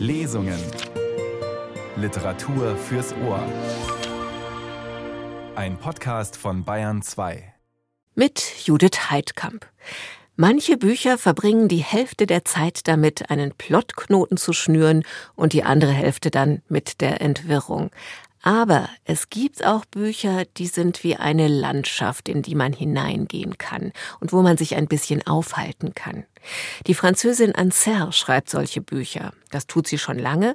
Lesungen. Literatur fürs Ohr. Ein Podcast von Bayern 2. Mit Judith Heidkamp. Manche Bücher verbringen die Hälfte der Zeit damit, einen Plottknoten zu schnüren und die andere Hälfte dann mit der Entwirrung. Aber es gibt auch Bücher, die sind wie eine Landschaft, in die man hineingehen kann und wo man sich ein bisschen aufhalten kann. Die Französin Anser schreibt solche Bücher. Das tut sie schon lange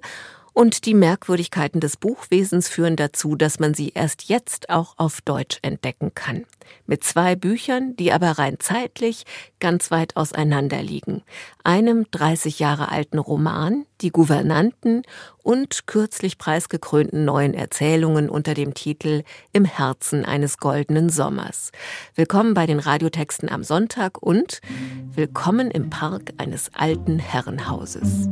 und die Merkwürdigkeiten des Buchwesens führen dazu, dass man sie erst jetzt auch auf Deutsch entdecken kann. Mit zwei Büchern, die aber rein zeitlich ganz weit auseinander liegen. Einem 30 Jahre alten Roman, Die Gouvernanten und kürzlich preisgekrönten neuen Erzählungen unter dem Titel Im Herzen eines goldenen Sommers. Willkommen bei den Radiotexten am Sonntag und willkommen im Park eines alten Herrenhauses.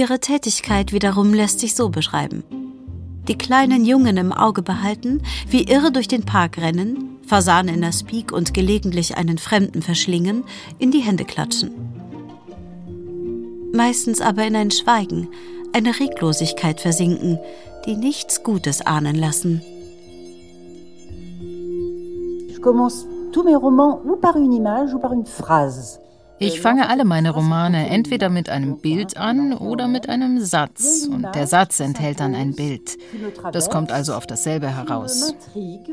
Ihre Tätigkeit wiederum lässt sich so beschreiben. Die kleinen Jungen im Auge behalten, wie irre durch den Park rennen, Fasan in der Speak und gelegentlich einen Fremden verschlingen, in die Hände klatschen. Meistens aber in ein Schweigen, eine Reglosigkeit versinken, die nichts Gutes ahnen lassen. Ich commence tous mes romans ou par une image ou par une phrase. Ich fange alle meine Romane entweder mit einem Bild an oder mit einem Satz. Und der Satz enthält dann ein Bild. Das kommt also auf dasselbe heraus.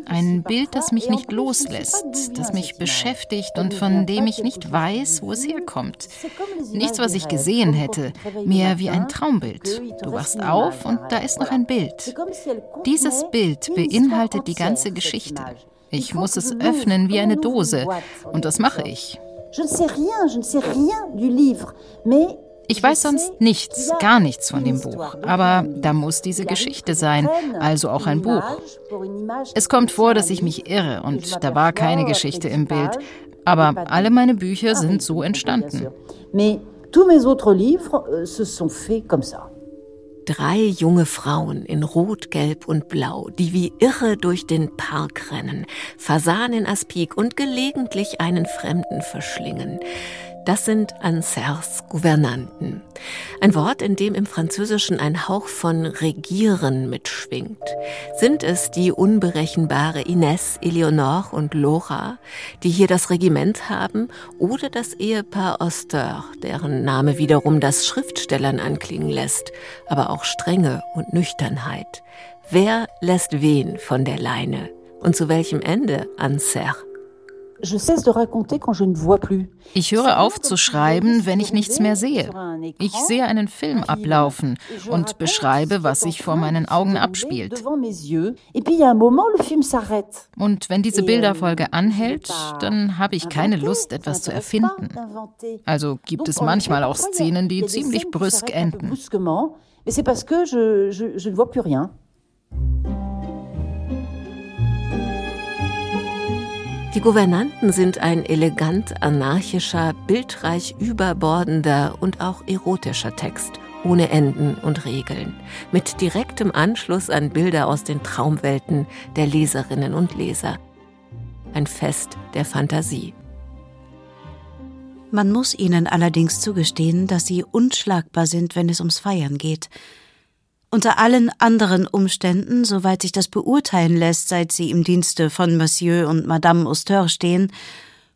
Ein Bild, das mich nicht loslässt, das mich beschäftigt und von dem ich nicht weiß, wo es herkommt. Nichts, was ich gesehen hätte, mehr wie ein Traumbild. Du wachst auf und da ist noch ein Bild. Dieses Bild beinhaltet die ganze Geschichte. Ich muss es öffnen wie eine Dose. Und das mache ich. Ne ne ich weiß sonst nichts, gar nichts von dem Buch, aber da muss diese Geschichte sein, also auch ein Buch. Es kommt vor, dass ich mich irre und da war keine Geschichte im Bild, aber alle meine Bücher sind so entstanden. Mais tous mes autres livres euh, se sont faits comme ça. Drei junge Frauen in Rot, Gelb und Blau, die wie irre durch den Park rennen, Fasan in Aspik und gelegentlich einen Fremden verschlingen. Das sind Ansers Gouvernanten. Ein Wort, in dem im Französischen ein Hauch von Regieren mitschwingt. Sind es die unberechenbare Ines, Eleonore und Laura, die hier das Regiment haben, oder das Ehepaar Auster, deren Name wiederum das Schriftstellern anklingen lässt, aber auch Strenge und Nüchternheit? Wer lässt wen von der Leine? Und zu welchem Ende, Anser? Ich höre auf zu schreiben, wenn ich nichts mehr sehe. Ich sehe einen Film ablaufen und beschreibe, was sich vor meinen Augen abspielt. Und wenn diese Bilderfolge anhält, dann habe ich keine Lust, etwas zu erfinden. Also gibt es manchmal auch Szenen, die ziemlich brüsk enden. Mais c'est parce que je, je, je ne vois plus rien. Die Gouvernanten sind ein elegant anarchischer, bildreich überbordender und auch erotischer Text, ohne Enden und Regeln, mit direktem Anschluss an Bilder aus den Traumwelten der Leserinnen und Leser. Ein Fest der Fantasie. Man muss ihnen allerdings zugestehen, dass sie unschlagbar sind, wenn es ums Feiern geht. Unter allen anderen Umständen, soweit sich das beurteilen lässt, seit sie im Dienste von Monsieur und Madame Auster stehen,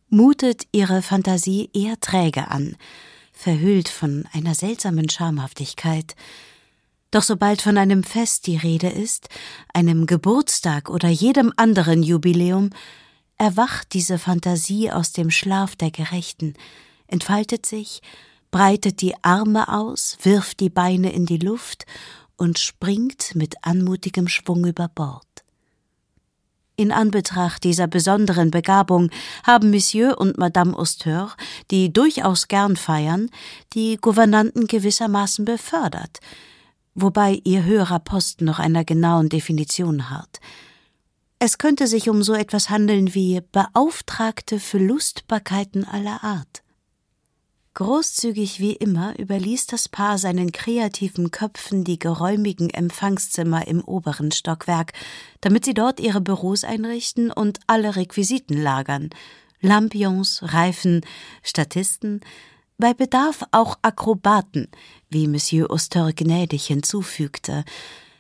mutet ihre Fantasie eher träge an, verhüllt von einer seltsamen Schamhaftigkeit. Doch sobald von einem Fest die Rede ist, einem Geburtstag oder jedem anderen Jubiläum, erwacht diese Fantasie aus dem Schlaf der Gerechten, entfaltet sich, breitet die Arme aus, wirft die Beine in die Luft und springt mit anmutigem Schwung über Bord. In Anbetracht dieser besonderen Begabung haben Monsieur und Madame Auster, die durchaus gern feiern, die Gouvernanten gewissermaßen befördert, wobei ihr höherer Posten noch einer genauen Definition harrt. Es könnte sich um so etwas handeln wie Beauftragte für Lustbarkeiten aller Art. Großzügig wie immer überließ das Paar seinen kreativen Köpfen die geräumigen Empfangszimmer im oberen Stockwerk, damit sie dort ihre Büros einrichten und alle Requisiten lagern. Lampions, Reifen, Statisten, bei Bedarf auch Akrobaten, wie Monsieur Auster gnädig hinzufügte,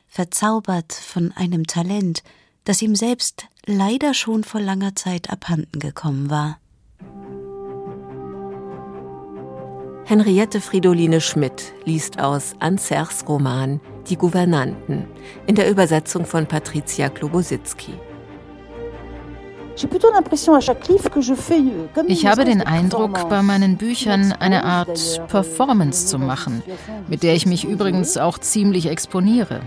verzaubert von einem Talent, das ihm selbst leider schon vor langer Zeit abhanden gekommen war. Henriette Fridoline Schmidt liest aus Anzers Roman Die Gouvernanten in der Übersetzung von Patricia Klobositzky. Ich habe den Eindruck, bei meinen Büchern eine Art Performance zu machen, mit der ich mich übrigens auch ziemlich exponiere.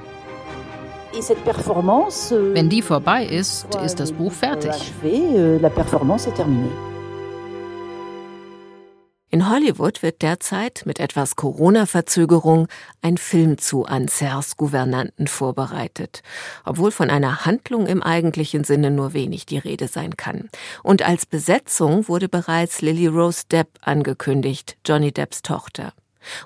Euh, Wenn die vorbei ist, ist das Buch fertig. In Hollywood wird derzeit mit etwas Corona-Verzögerung ein Film zu Ansers Gouvernanten vorbereitet, obwohl von einer Handlung im eigentlichen Sinne nur wenig die Rede sein kann. Und als Besetzung wurde bereits Lily Rose Depp angekündigt, Johnny Depps Tochter.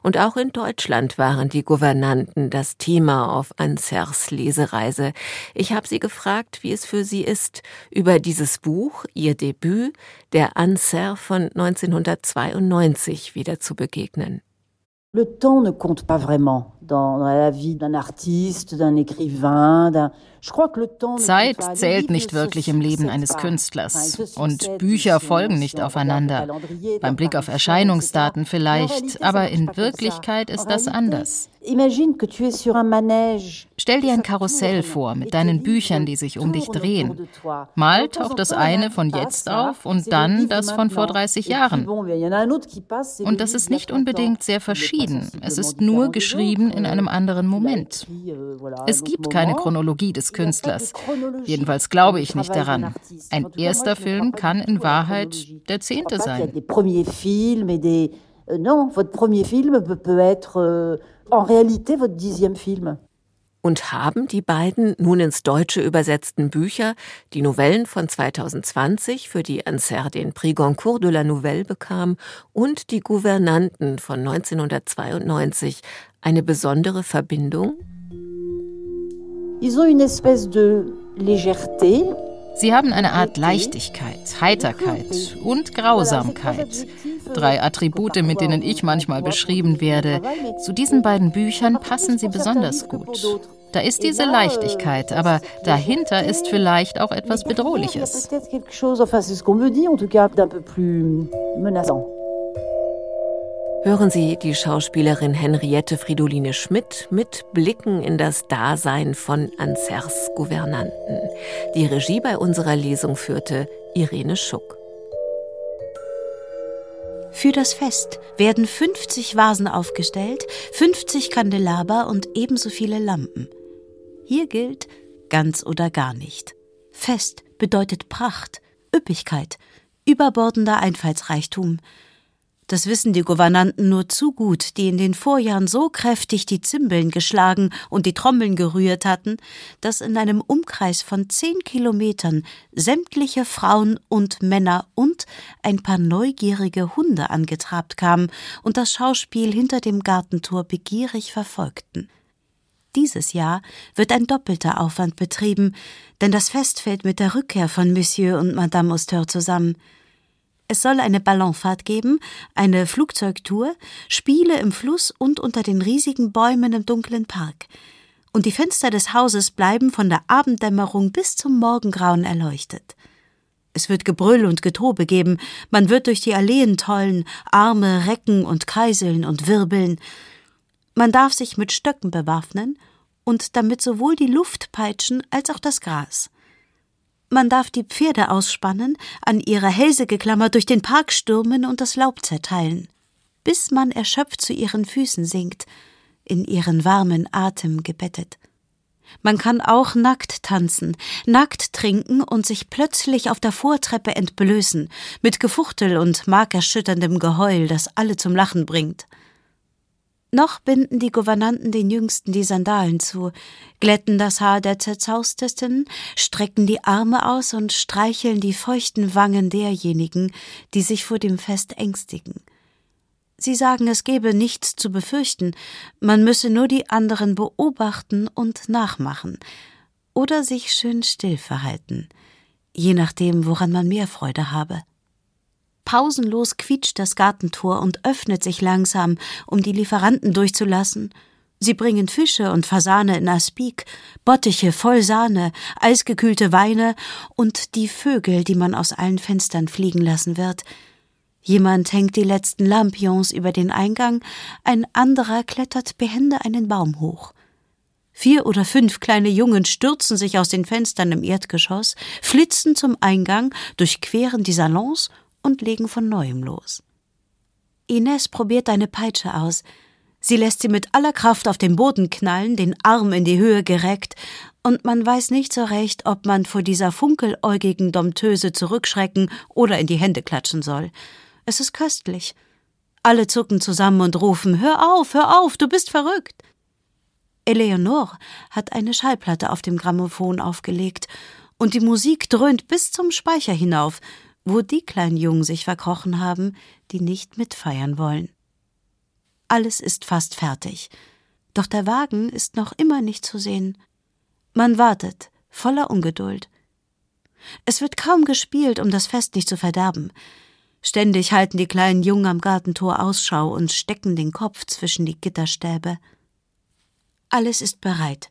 Und auch in Deutschland waren die Gouvernanten das Thema auf Ansers Lesereise. Ich habe sie gefragt, wie es für sie ist, über dieses Buch, ihr Debüt, der Anser von 1992 wieder zu begegnen. Le temps ne compte pas vraiment dans la vie d'un artiste, d'un écrivain, d'un Zeit zählt nicht wirklich im Leben eines Künstlers und Bücher folgen nicht aufeinander. Beim Blick auf Erscheinungsdaten vielleicht, aber in Wirklichkeit ist das anders. Stell dir ein Karussell vor mit deinen Büchern, die sich um dich drehen. Mal taucht das eine von jetzt auf und dann das von vor 30 Jahren. Und das ist nicht unbedingt sehr verschieden. Es ist nur geschrieben in einem anderen Moment. Es gibt keine Chronologie des Künstlers. Jedenfalls glaube ich nicht daran. Ein erster Film kann in Wahrheit der zehnte sein. Non, votre premier film peut être euh, en réalité votre dixième film. Und haben die beiden nun ins Deutsche übersetzten Bücher, die Novellen von 2020, für die Anser den Prix Goncourt de la Nouvelle bekam, und die Gouvernanten von 1992 eine besondere Verbindung? Sie haben eine Art Leichtigkeit, Heiterkeit und Grausamkeit. Drei Attribute, mit denen ich manchmal beschrieben werde. Zu diesen beiden Büchern passen sie besonders gut. Da ist diese Leichtigkeit, aber dahinter ist vielleicht auch etwas Bedrohliches. Hören Sie die Schauspielerin Henriette Fridoline Schmidt mit Blicken in das Dasein von Ansers Gouvernanten. Die Regie bei unserer Lesung führte Irene Schuck. Für das Fest werden 50 Vasen aufgestellt, 50 Kandelaber und ebenso viele Lampen. Hier gilt ganz oder gar nicht. Fest bedeutet Pracht, Üppigkeit, überbordender Einfallsreichtum. Das wissen die Gouvernanten nur zu gut, die in den Vorjahren so kräftig die Zimbeln geschlagen und die Trommeln gerührt hatten, dass in einem Umkreis von zehn Kilometern sämtliche Frauen und Männer und ein paar neugierige Hunde angetrabt kamen und das Schauspiel hinter dem Gartentor begierig verfolgten. Dieses Jahr wird ein doppelter Aufwand betrieben, denn das Fest fällt mit der Rückkehr von Monsieur und Madame Auster zusammen. Es soll eine Ballonfahrt geben, eine Flugzeugtour, Spiele im Fluss und unter den riesigen Bäumen im dunklen Park. Und die Fenster des Hauses bleiben von der Abenddämmerung bis zum Morgengrauen erleuchtet. Es wird Gebrüll und Getobe geben, man wird durch die Alleen tollen, Arme recken und kreiseln und wirbeln. Man darf sich mit Stöcken bewaffnen und damit sowohl die Luft peitschen als auch das Gras. Man darf die Pferde ausspannen, an ihre Hälse geklammert durch den Park stürmen und das Laub zerteilen, bis man erschöpft zu ihren Füßen sinkt, in ihren warmen Atem gebettet. Man kann auch nackt tanzen, nackt trinken und sich plötzlich auf der Vortreppe entblößen, mit Gefuchtel und markerschütterndem Geheul, das alle zum Lachen bringt. Noch binden die Gouvernanten den Jüngsten die Sandalen zu, glätten das Haar der Zerzaustesten, strecken die Arme aus und streicheln die feuchten Wangen derjenigen, die sich vor dem Fest ängstigen. Sie sagen, es gebe nichts zu befürchten, man müsse nur die anderen beobachten und nachmachen oder sich schön still verhalten, je nachdem, woran man mehr Freude habe. Pausenlos quietscht das Gartentor und öffnet sich langsam, um die Lieferanten durchzulassen. Sie bringen Fische und Fasane in Aspik, Bottiche voll Sahne, eisgekühlte Weine und die Vögel, die man aus allen Fenstern fliegen lassen wird – Jemand hängt die letzten Lampions über den Eingang, ein anderer klettert behende einen Baum hoch. Vier oder fünf kleine Jungen stürzen sich aus den Fenstern im Erdgeschoss, flitzen zum Eingang, durchqueren die Salons und legen von neuem los. Ines probiert eine Peitsche aus. Sie lässt sie mit aller Kraft auf den Boden knallen, den Arm in die Höhe gereckt, und man weiß nicht so recht, ob man vor dieser funkeläugigen Dompteuse zurückschrecken oder in die Hände klatschen soll. Es ist köstlich. Alle zucken zusammen und rufen Hör auf, hör auf, du bist verrückt. Eleonore hat eine Schallplatte auf dem Grammophon aufgelegt, und die Musik dröhnt bis zum Speicher hinauf, wo die kleinen Jungen sich verkrochen haben, die nicht mitfeiern wollen. Alles ist fast fertig, doch der Wagen ist noch immer nicht zu sehen. Man wartet, voller Ungeduld. Es wird kaum gespielt, um das Fest nicht zu verderben. Ständig halten die kleinen Jungen am Gartentor Ausschau und stecken den Kopf zwischen die Gitterstäbe. Alles ist bereit.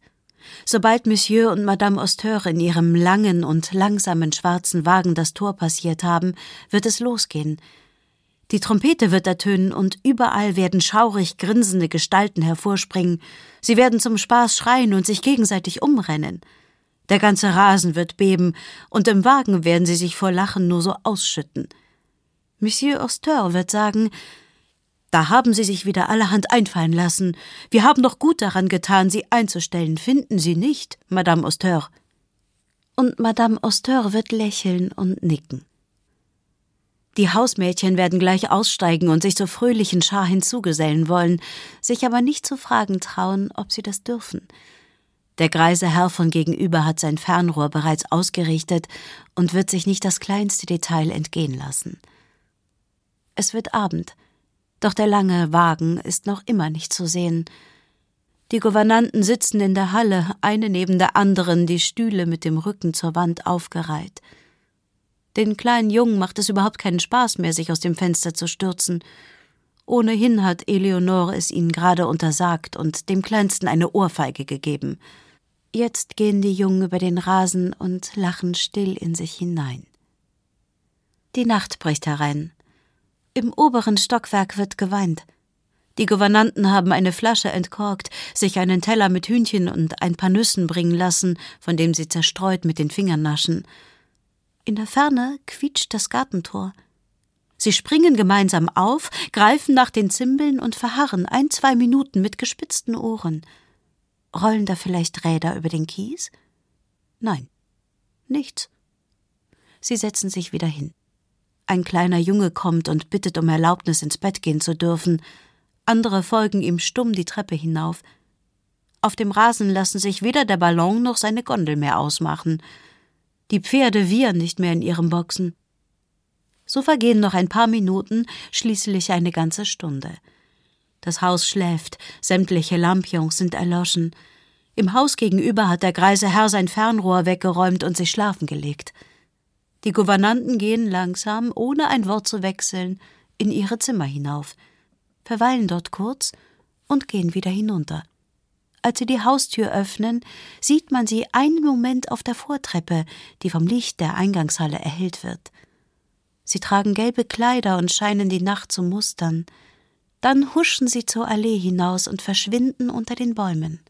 Sobald Monsieur und Madame Auster in ihrem langen und langsamen schwarzen Wagen das Tor passiert haben, wird es losgehen. Die Trompete wird ertönen und überall werden schaurig grinsende Gestalten hervorspringen. Sie werden zum Spaß schreien und sich gegenseitig umrennen. Der ganze Rasen wird beben und im Wagen werden sie sich vor Lachen nur so ausschütten. Monsieur Auster wird sagen, da haben Sie sich wieder allerhand einfallen lassen. Wir haben doch gut daran getan, Sie einzustellen, finden Sie nicht, Madame Auster? Und Madame Auster wird lächeln und nicken. Die Hausmädchen werden gleich aussteigen und sich zur fröhlichen Schar hinzugesellen wollen, sich aber nicht zu fragen trauen, ob sie das dürfen. Der greise Herr von gegenüber hat sein Fernrohr bereits ausgerichtet und wird sich nicht das kleinste Detail entgehen lassen. Es wird Abend, doch der lange Wagen ist noch immer nicht zu sehen. Die Gouvernanten sitzen in der Halle, eine neben der anderen, die Stühle mit dem Rücken zur Wand aufgereiht. Den kleinen Jungen macht es überhaupt keinen Spaß mehr, sich aus dem Fenster zu stürzen. Ohnehin hat Eleonore es ihnen gerade untersagt und dem Kleinsten eine Ohrfeige gegeben. Jetzt gehen die Jungen über den Rasen und lachen still in sich hinein. Die Nacht bricht herein. Im oberen Stockwerk wird geweint. Die Gouvernanten haben eine Flasche entkorkt, sich einen Teller mit Hühnchen und ein paar Nüssen bringen lassen, von dem sie zerstreut mit den Fingern naschen. In der Ferne quietscht das Gartentor. Sie springen gemeinsam auf, greifen nach den Zimbeln und verharren ein, zwei Minuten mit gespitzten Ohren. Rollen da vielleicht Räder über den Kies? Nein, nichts. Sie setzen sich wieder hin. Ein kleiner Junge kommt und bittet um Erlaubnis, ins Bett gehen zu dürfen. Andere folgen ihm stumm die Treppe hinauf. Auf dem Rasen lassen sich weder der Ballon noch seine Gondel mehr ausmachen. Die Pferde wiehern nicht mehr in ihren Boxen. So vergehen noch ein paar Minuten, schließlich eine ganze Stunde. Das Haus schläft, sämtliche Lampions sind erloschen. Im Haus gegenüber hat der greise Herr sein Fernrohr weggeräumt und sich schlafen gelegt. Die Gouvernanten gehen langsam, ohne ein Wort zu wechseln, in ihre Zimmer hinauf, verweilen dort kurz und gehen wieder hinunter. Als sie die Haustür öffnen, sieht man sie einen Moment auf der Vortreppe, die vom Licht der Eingangshalle erhellt wird. Sie tragen gelbe Kleider und scheinen die Nacht zu mustern. Dann huschen sie zur Allee hinaus und verschwinden unter den Bäumen.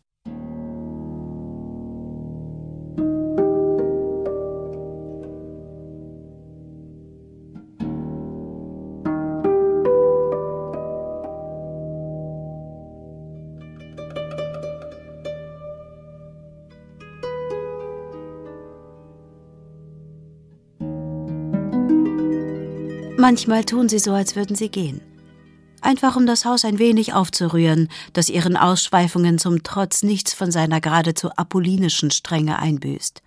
Manchmal tun sie so, als würden sie gehen. Einfach um das Haus ein wenig aufzurühren, das ihren Ausschweifungen zum Trotz nichts von seiner geradezu apollinischen Strenge einbüßt.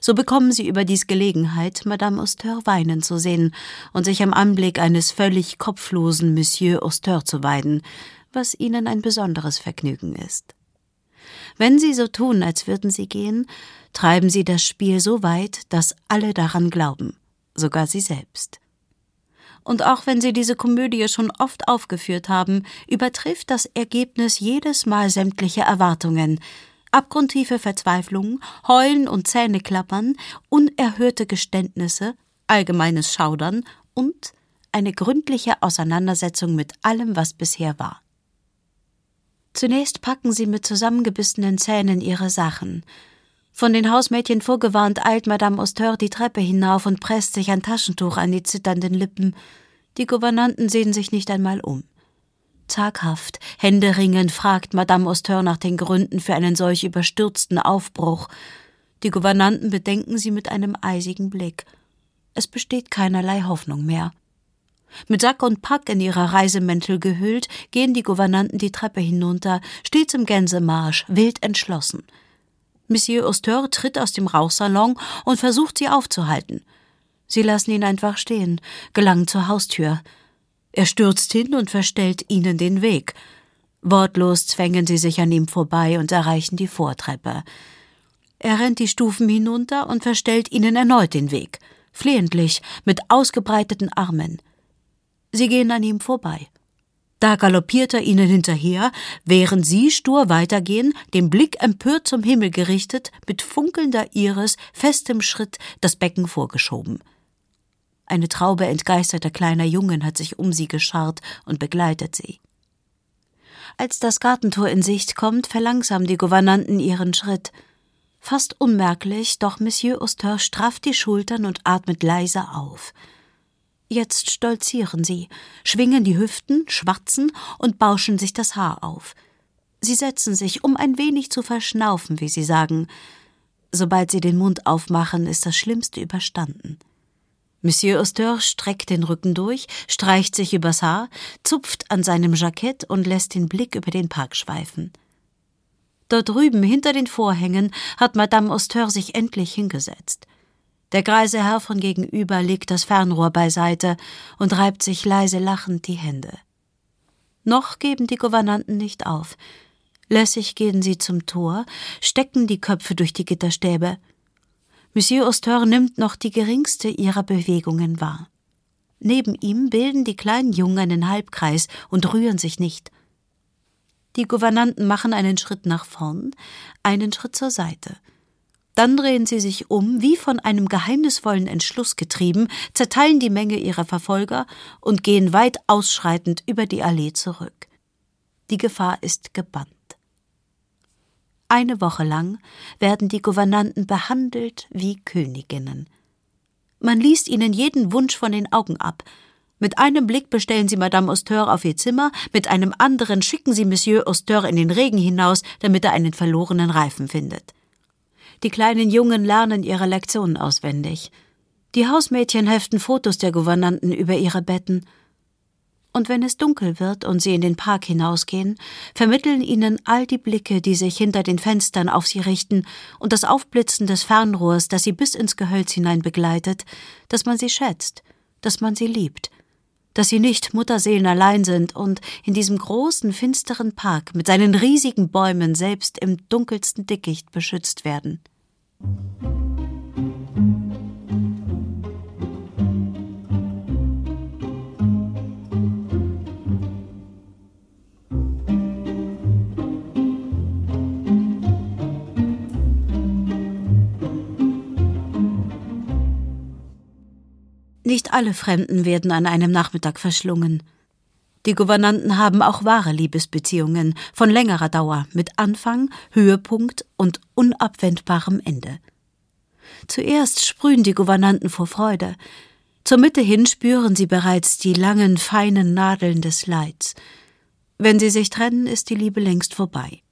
So bekommen sie überdies Gelegenheit, Madame Auster weinen zu sehen und sich am Anblick eines völlig kopflosen Monsieur Auster zu weiden, was ihnen ein besonderes Vergnügen ist. Wenn sie so tun, als würden sie gehen, treiben sie das Spiel so weit, dass alle daran glauben, sogar sie selbst. Und auch wenn sie diese Komödie schon oft aufgeführt haben, übertrifft das Ergebnis jedes Mal sämtliche Erwartungen, abgrundtiefe Verzweiflung, Heulen und Zähneklappern, unerhörte Geständnisse, allgemeines Schaudern und eine gründliche Auseinandersetzung mit allem, was bisher war. Zunächst packen sie mit zusammengebissenen Zähnen ihre Sachen. Von den Hausmädchen vorgewarnt eilt Madame Auster die Treppe hinauf und presst sich ein Taschentuch an die zitternden Lippen. Die Gouvernanten sehen sich nicht einmal um. Zaghaft, händeringend fragt Madame Auster nach den Gründen für einen solch überstürzten Aufbruch. Die Gouvernanten bedenken sie mit einem eisigen Blick. Es besteht keinerlei Hoffnung mehr. Mit Sack und Pack in ihre Reisemäntel gehüllt, gehen die Gouvernanten die Treppe hinunter, stets im Gänsemarsch, wild entschlossen. Monsieur Auster tritt aus dem Rauchsalon und versucht, sie aufzuhalten. Sie lassen ihn einfach stehen, gelangen zur Haustür. Er stürzt hin und verstellt ihnen den Weg. Wortlos zwängen sie sich an ihm vorbei und erreichen die Vortreppe. Er rennt die Stufen hinunter und verstellt ihnen erneut den Weg, flehentlich, mit ausgebreiteten Armen. Sie gehen an ihm vorbei. Da galoppiert er ihnen hinterher, während sie stur weitergehen, den Blick empört zum Himmel gerichtet, mit funkelnder Iris, festem Schritt, das Becken vorgeschoben. Eine Traube entgeisterter kleiner Jungen hat sich um sie gescharrt und begleitet sie. Als das Gartentor in Sicht kommt, verlangsamen die Gouvernanten ihren Schritt. Fast unmerklich, doch Monsieur Auster strafft die Schultern und atmet leise auf. Jetzt stolzieren sie, schwingen die Hüften, schwatzen und bauschen sich das Haar auf. Sie setzen sich, um ein wenig zu verschnaufen, wie sie sagen. Sobald sie den Mund aufmachen, ist das Schlimmste überstanden. Monsieur Auster streckt den Rücken durch, streicht sich übers Haar, zupft an seinem Jackett und lässt den Blick über den Park schweifen. Dort drüben hinter den Vorhängen hat Madame Auster sich endlich hingesetzt. Der greise Herr von gegenüber legt das Fernrohr beiseite und reibt sich leise lachend die Hände. Noch geben die Gouvernanten nicht auf. Lässig gehen sie zum Tor, stecken die Köpfe durch die Gitterstäbe. Monsieur Auster nimmt noch die geringste ihrer Bewegungen wahr. Neben ihm bilden die kleinen Jungen einen Halbkreis und rühren sich nicht. Die Gouvernanten machen einen Schritt nach vorn, einen Schritt zur Seite – dann drehen sie sich um, wie von einem geheimnisvollen Entschluss getrieben, zerteilen die Menge ihrer Verfolger und gehen weit ausschreitend über die Allee zurück. Die Gefahr ist gebannt. Eine Woche lang werden die Gouvernanten behandelt wie Königinnen. Man liest ihnen jeden Wunsch von den Augen ab. Mit einem Blick bestellen sie Madame Auster auf ihr Zimmer, mit einem anderen schicken sie Monsieur Auster in den Regen hinaus, damit er einen verlorenen Reifen findet. Die kleinen Jungen lernen ihre Lektionen auswendig. Die Hausmädchen heften Fotos der Gouvernanten über ihre Betten. Und wenn es dunkel wird und sie in den Park hinausgehen, vermitteln ihnen all die Blicke, die sich hinter den Fenstern auf sie richten, und das Aufblitzen des Fernrohrs, das sie bis ins Gehölz hinein begleitet, dass man sie schätzt, dass man sie liebt, dass sie nicht Mutterseelen allein sind und in diesem großen, finsteren Park mit seinen riesigen Bäumen selbst im dunkelsten Dickicht beschützt werden. Nicht alle Fremden werden an einem Nachmittag verschlungen. Die Gouvernanten haben auch wahre Liebesbeziehungen von längerer Dauer mit Anfang, Höhepunkt und unabwendbarem Ende. Zuerst sprühen die Gouvernanten vor Freude, zur Mitte hin spüren sie bereits die langen, feinen Nadeln des Leids. Wenn sie sich trennen, ist die Liebe längst vorbei.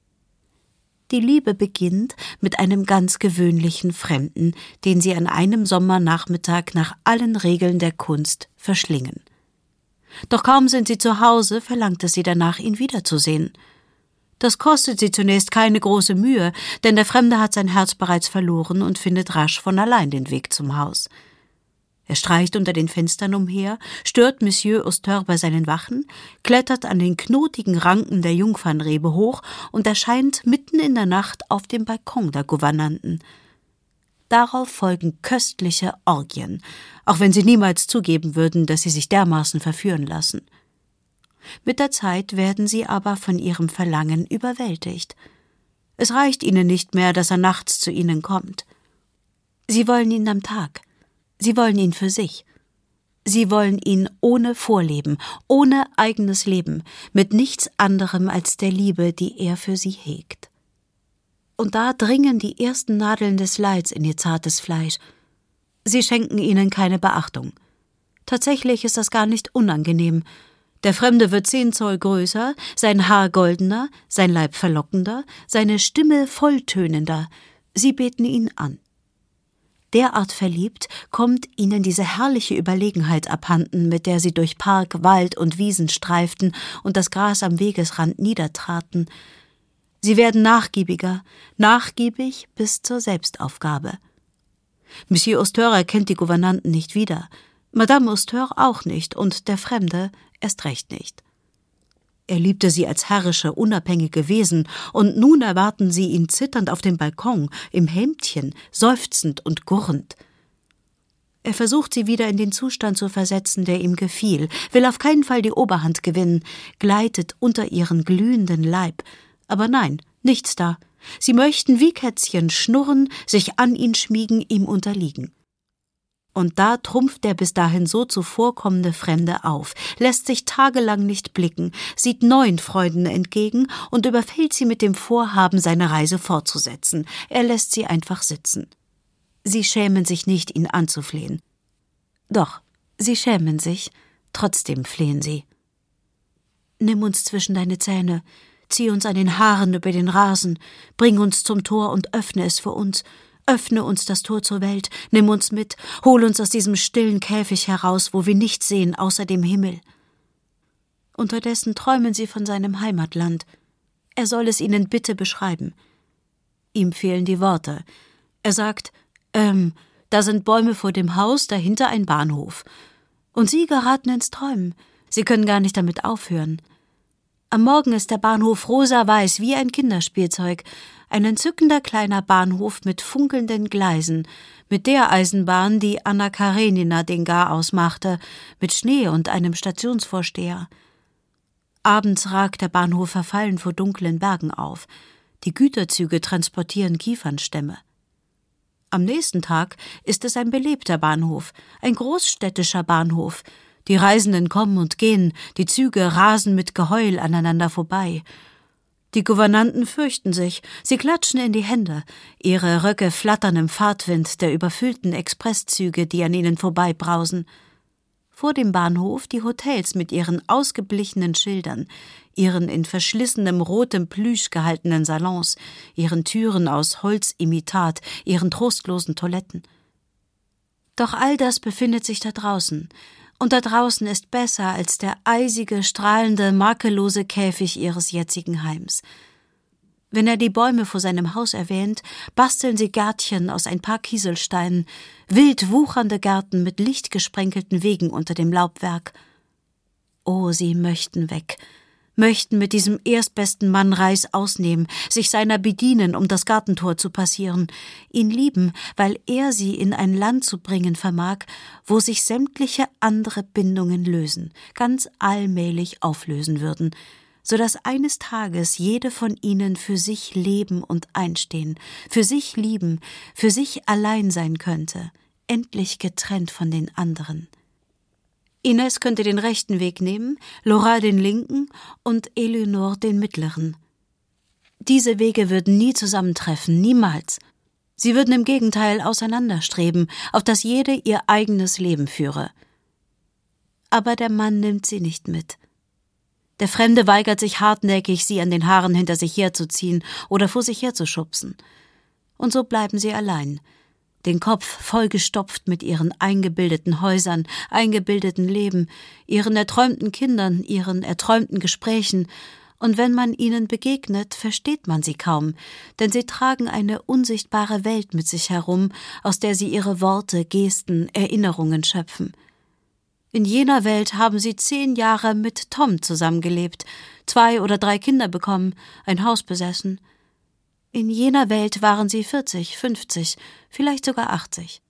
Die Liebe beginnt mit einem ganz gewöhnlichen Fremden, den sie an einem Sommernachmittag nach allen Regeln der Kunst verschlingen. Doch kaum sind sie zu Hause, verlangt es sie danach, ihn wiederzusehen. Das kostet sie zunächst keine große Mühe, denn der Fremde hat sein Herz bereits verloren und findet rasch von allein den Weg zum Haus. Er streicht unter den Fenstern umher, stört Monsieur Auster bei seinen Wachen, klettert an den knotigen Ranken der Jungfernrebe hoch und erscheint mitten in der Nacht auf dem Balkon der Gouvernanten. Darauf folgen köstliche Orgien, auch wenn sie niemals zugeben würden, dass sie sich dermaßen verführen lassen. Mit der Zeit werden sie aber von ihrem Verlangen überwältigt. Es reicht ihnen nicht mehr, dass er nachts zu ihnen kommt. Sie wollen ihn am Tag. Sie wollen ihn für sich. Sie wollen ihn ohne Vorleben, ohne eigenes Leben, mit nichts anderem als der Liebe, die er für sie hegt. Und da dringen die ersten Nadeln des Leids in ihr zartes Fleisch. Sie schenken ihnen keine Beachtung. Tatsächlich ist das gar nicht unangenehm. Der Fremde wird zehn Zoll größer, sein Haar goldener, sein Leib verlockender, seine Stimme volltönender. Sie beten ihn an derart verliebt, kommt ihnen diese herrliche Überlegenheit abhanden, mit der sie durch Park, Wald und Wiesen streiften und das Gras am Wegesrand niedertraten. Sie werden nachgiebiger, nachgiebig bis zur Selbstaufgabe. Monsieur Auster erkennt die Gouvernanten nicht wieder, Madame Auster auch nicht und der Fremde erst recht nicht. Er liebte sie als herrische, unabhängige Wesen, und nun erwarten sie ihn zitternd auf dem Balkon, im Hemdchen, seufzend und gurrend. Er versucht sie wieder in den Zustand zu versetzen, der ihm gefiel, will auf keinen Fall die Oberhand gewinnen, gleitet unter ihren glühenden Leib. Aber nein, nichts da. Sie möchten wie Kätzchen schnurren, sich an ihn schmiegen, ihm unterliegen. Und da trumpft der bis dahin so zuvorkommende Fremde auf, lässt sich tagelang nicht blicken, sieht neuen Freunden entgegen und überfällt sie mit dem Vorhaben, seine Reise fortzusetzen. Er lässt sie einfach sitzen. Sie schämen sich nicht, ihn anzuflehen. Doch, sie schämen sich, trotzdem flehen sie. Nimm uns zwischen deine Zähne, zieh uns an den Haaren über den Rasen, bring uns zum Tor und öffne es für uns, Öffne uns das Tor zur Welt, nimm uns mit, hol uns aus diesem stillen Käfig heraus, wo wir nichts sehen außer dem Himmel. Unterdessen träumen sie von seinem Heimatland. Er soll es ihnen bitte beschreiben. Ihm fehlen die Worte. Er sagt, ähm, da sind Bäume vor dem Haus, dahinter ein Bahnhof. Und sie geraten ins Träumen. Sie können gar nicht damit aufhören. Am Morgen ist der Bahnhof rosa-weiß wie ein Kinderspielzeug, ein entzückender kleiner Bahnhof mit funkelnden Gleisen, mit der Eisenbahn, die Anna Karenina den Gar ausmachte, mit Schnee und einem Stationsvorsteher. Abends ragt der Bahnhof verfallen vor dunklen Bergen auf. Die Güterzüge transportieren Kiefernstämme. Am nächsten Tag ist es ein belebter Bahnhof, ein großstädtischer Bahnhof. Die Reisenden kommen und gehen, die Züge rasen mit Geheul aneinander vorbei. Die Gouvernanten fürchten sich, sie klatschen in die Hände, ihre Röcke flattern im Fahrtwind der überfüllten Expresszüge, die an ihnen vorbeibrausen. Vor dem Bahnhof die Hotels mit ihren ausgeblichenen Schildern, ihren in verschlissenem rotem Plüsch gehaltenen Salons, ihren Türen aus Holzimitat, ihren trostlosen Toiletten. Doch all das befindet sich da draußen, und da draußen ist besser als der eisige, strahlende, makellose Käfig ihres jetzigen Heims. Wenn er die Bäume vor seinem Haus erwähnt, basteln sie Gärtchen aus ein paar Kieselsteinen, wild wuchernde Gärten mit lichtgesprenkelten Wegen unter dem Laubwerk. Oh, sie möchten weg, möchten mit diesem erstbesten Mann Reis ausnehmen, sich seiner bedienen, um das Gartentor zu passieren, ihn lieben, weil er sie in ein Land zu bringen vermag, wo sich sämtliche andere Bindungen lösen, ganz allmählich auflösen würden, so dass eines Tages jede von ihnen für sich leben und einstehen, für sich lieben, für sich allein sein könnte, endlich getrennt von den anderen. Ines könnte den rechten Weg nehmen, Laura den linken und Eleonore den mittleren. Diese Wege würden nie zusammentreffen, niemals. Sie würden im Gegenteil auseinanderstreben, auf dass jede ihr eigenes Leben führe. Aber der Mann nimmt sie nicht mit. Der Fremde weigert sich hartnäckig, sie an den Haaren hinter sich herzuziehen oder vor sich herzuschubsen. Und so bleiben sie allein, den Kopf vollgestopft mit ihren eingebildeten Häusern, eingebildeten Leben, ihren erträumten Kindern, ihren erträumten Gesprächen und wenn man ihnen begegnet, versteht man sie kaum, denn sie tragen eine unsichtbare Welt mit sich herum, aus der sie ihre Worte, Gesten, Erinnerungen schöpfen. In jener Welt haben sie zehn Jahre mit Tom zusammengelebt, zwei oder drei Kinder bekommen, ein Haus besessen. In jener Welt waren sie vierzig, fünfzig, vielleicht sogar achtzig.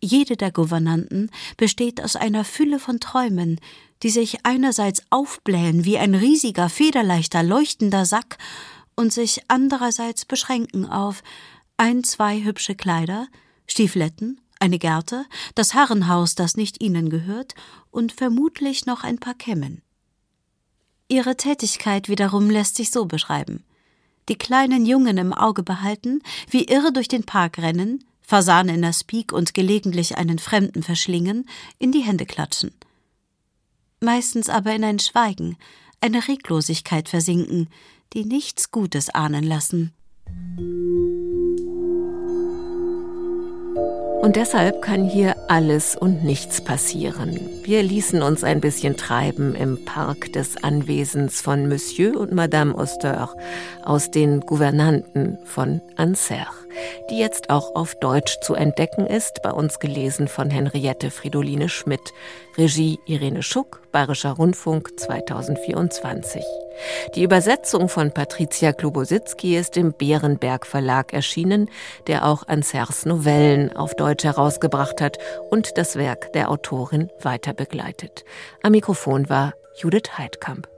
Jede der Gouvernanten besteht aus einer Fülle von Träumen, die sich einerseits aufblähen wie ein riesiger, federleichter, leuchtender Sack und sich andererseits beschränken auf ein, zwei hübsche Kleider, Stiefletten, eine Gerte, das Herrenhaus, das nicht ihnen gehört, und vermutlich noch ein paar Kämmen. Ihre Tätigkeit wiederum lässt sich so beschreiben. Die kleinen Jungen im Auge behalten, wie irre durch den Park rennen, Fasan in der Speak und gelegentlich einen Fremden verschlingen, in die Hände klatschen. Meistens aber in ein Schweigen, eine Reglosigkeit versinken, die nichts Gutes ahnen lassen. Und deshalb kann hier alles und nichts passieren. Wir ließen uns ein bisschen treiben im Park des Anwesens von Monsieur und Madame Auster aus den Gouvernanten von Anserre, die jetzt auch auf Deutsch zu entdecken ist, bei uns gelesen von Henriette Fridoline Schmidt, Regie Irene Schuck, Bayerischer Rundfunk 2024. Die Übersetzung von Patricia Klobositzky ist im Bärenberg Verlag erschienen, der auch Ansers Novellen auf Deutsch herausgebracht hat und das Werk der Autorin weiter begleitet. Am Mikrofon war Judith Heidkamp.